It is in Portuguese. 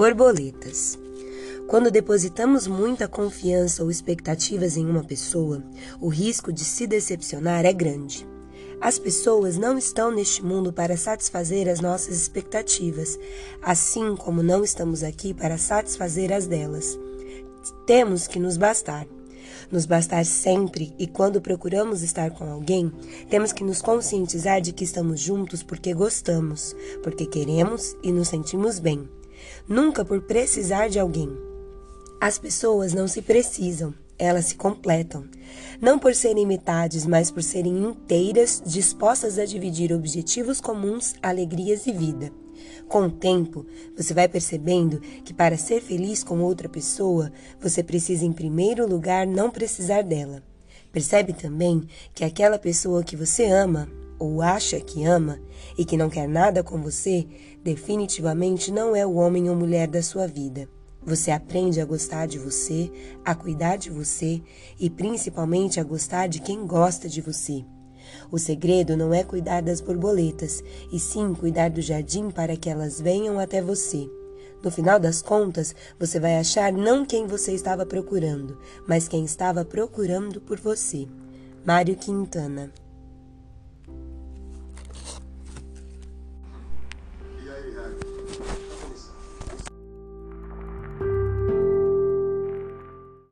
Borboletas. Quando depositamos muita confiança ou expectativas em uma pessoa, o risco de se decepcionar é grande. As pessoas não estão neste mundo para satisfazer as nossas expectativas, assim como não estamos aqui para satisfazer as delas. Temos que nos bastar. Nos bastar sempre e quando procuramos estar com alguém, temos que nos conscientizar de que estamos juntos porque gostamos, porque queremos e nos sentimos bem nunca por precisar de alguém. As pessoas não se precisam, elas se completam. Não por serem metades, mas por serem inteiras, dispostas a dividir objetivos comuns, alegrias e vida. Com o tempo, você vai percebendo que para ser feliz com outra pessoa, você precisa, em primeiro lugar, não precisar dela. Percebe também que aquela pessoa que você ama ou acha que ama e que não quer nada com você, definitivamente não é o homem ou mulher da sua vida. Você aprende a gostar de você, a cuidar de você e principalmente a gostar de quem gosta de você. O segredo não é cuidar das borboletas, e sim cuidar do jardim para que elas venham até você. No final das contas, você vai achar não quem você estava procurando, mas quem estava procurando por você. Mário Quintana